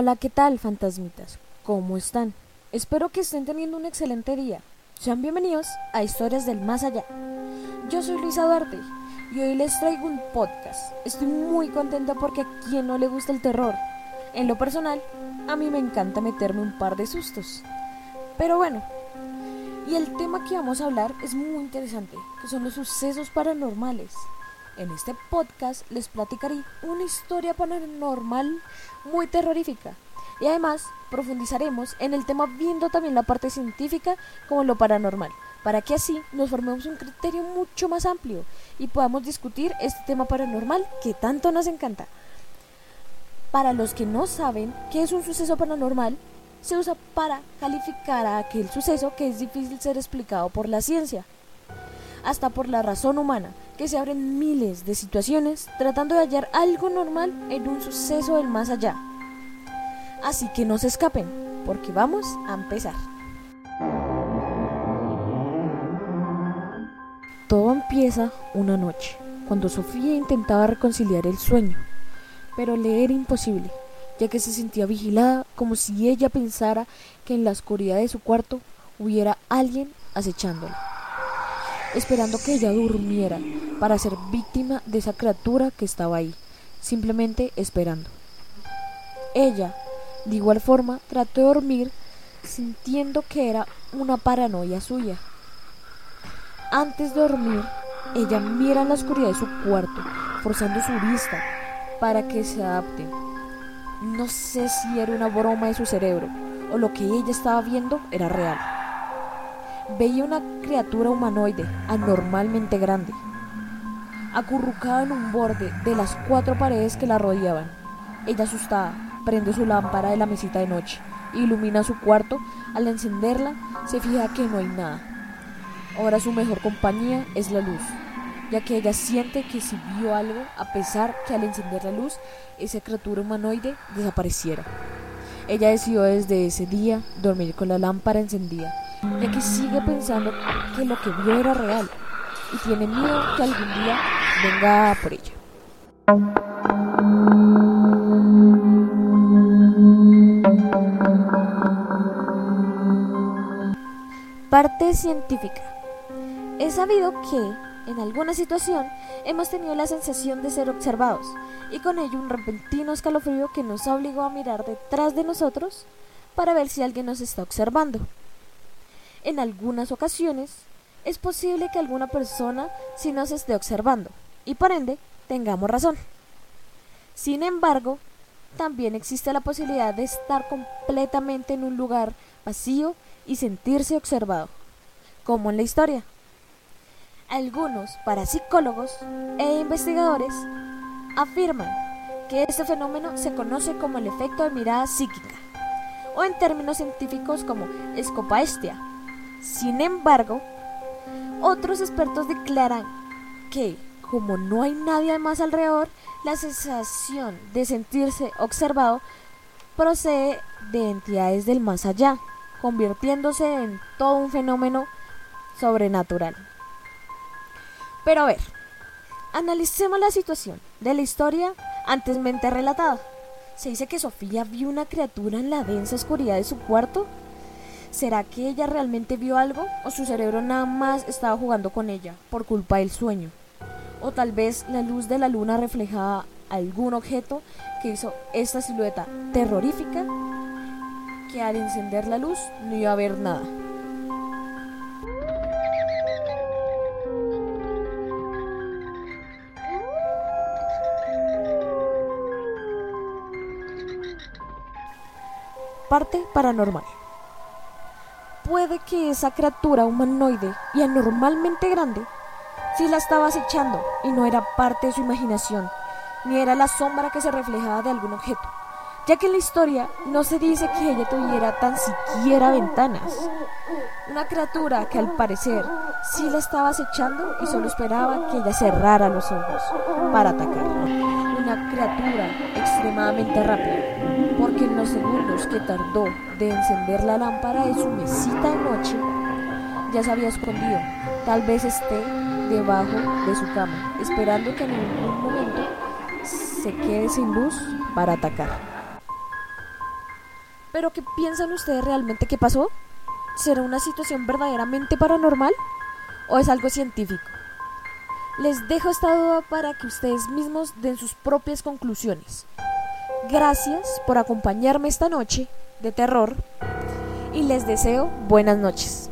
Hola, ¿qué tal, fantasmitas? ¿Cómo están? Espero que estén teniendo un excelente día. Sean bienvenidos a Historias del Más Allá. Yo soy Luisa Duarte y hoy les traigo un podcast. Estoy muy contenta porque a quien no le gusta el terror. En lo personal, a mí me encanta meterme un par de sustos. Pero bueno, y el tema que vamos a hablar es muy interesante, que son los sucesos paranormales. En este podcast les platicaré una historia paranormal muy terrorífica. Y además profundizaremos en el tema viendo también la parte científica como lo paranormal, para que así nos formemos un criterio mucho más amplio y podamos discutir este tema paranormal que tanto nos encanta. Para los que no saben qué es un suceso paranormal, se usa para calificar a aquel suceso que es difícil ser explicado por la ciencia, hasta por la razón humana, que se abren miles de situaciones tratando de hallar algo normal en un suceso del más allá. Así que no se escapen, porque vamos a empezar. Todo empieza una noche, cuando Sofía intentaba reconciliar el sueño, pero le era imposible, ya que se sentía vigilada como si ella pensara que en la oscuridad de su cuarto hubiera alguien acechándola esperando que ella durmiera para ser víctima de esa criatura que estaba ahí, simplemente esperando. Ella, de igual forma, trató de dormir sintiendo que era una paranoia suya. Antes de dormir, ella mira en la oscuridad de su cuarto, forzando su vista para que se adapte. No sé si era una broma de su cerebro o lo que ella estaba viendo era real veía una criatura humanoide anormalmente grande, acurrucada en un borde de las cuatro paredes que la rodeaban. Ella asustada prende su lámpara de la mesita de noche, ilumina su cuarto, al encenderla se fija que no hay nada. Ahora su mejor compañía es la luz, ya que ella siente que si vio algo, a pesar que al encender la luz, esa criatura humanoide desapareciera. Ella decidió desde ese día dormir con la lámpara encendida ya que sigue pensando que lo que vio era real y tiene miedo que algún día venga por ella. Parte científica. Es sabido que, en alguna situación, hemos tenido la sensación de ser observados, y con ello un repentino escalofrío que nos obligó a mirar detrás de nosotros para ver si alguien nos está observando. En algunas ocasiones es posible que alguna persona sí nos esté observando y por ende tengamos razón. Sin embargo, también existe la posibilidad de estar completamente en un lugar vacío y sentirse observado, como en la historia. Algunos parapsicólogos e investigadores afirman que este fenómeno se conoce como el efecto de mirada psíquica, o en términos científicos como escopaestia, sin embargo, otros expertos declaran que, como no hay nadie más alrededor, la sensación de sentirse observado procede de entidades del más allá, convirtiéndose en todo un fenómeno sobrenatural. Pero a ver, analicemos la situación de la historia antesmente relatada. Se dice que Sofía vio una criatura en la densa oscuridad de su cuarto ¿Será que ella realmente vio algo o su cerebro nada más estaba jugando con ella por culpa del sueño? O tal vez la luz de la luna reflejaba algún objeto que hizo esta silueta terrorífica que al encender la luz no iba a ver nada. Parte paranormal puede que esa criatura humanoide y anormalmente grande sí la estaba acechando y no era parte de su imaginación, ni era la sombra que se reflejaba de algún objeto, ya que en la historia no se dice que ella tuviera tan siquiera ventanas. Una criatura que al parecer sí la estaba acechando y solo esperaba que ella cerrara los ojos para atacarla una criatura extremadamente rápida, que en los segundos que tardó de encender la lámpara de su mesita de noche, ya se había escondido. Tal vez esté debajo de su cama, esperando que en algún momento se quede sin luz para atacar. ¿Pero qué piensan ustedes realmente que pasó? ¿Será una situación verdaderamente paranormal? ¿O es algo científico? Les dejo esta duda para que ustedes mismos den sus propias conclusiones. Gracias por acompañarme esta noche de terror y les deseo buenas noches.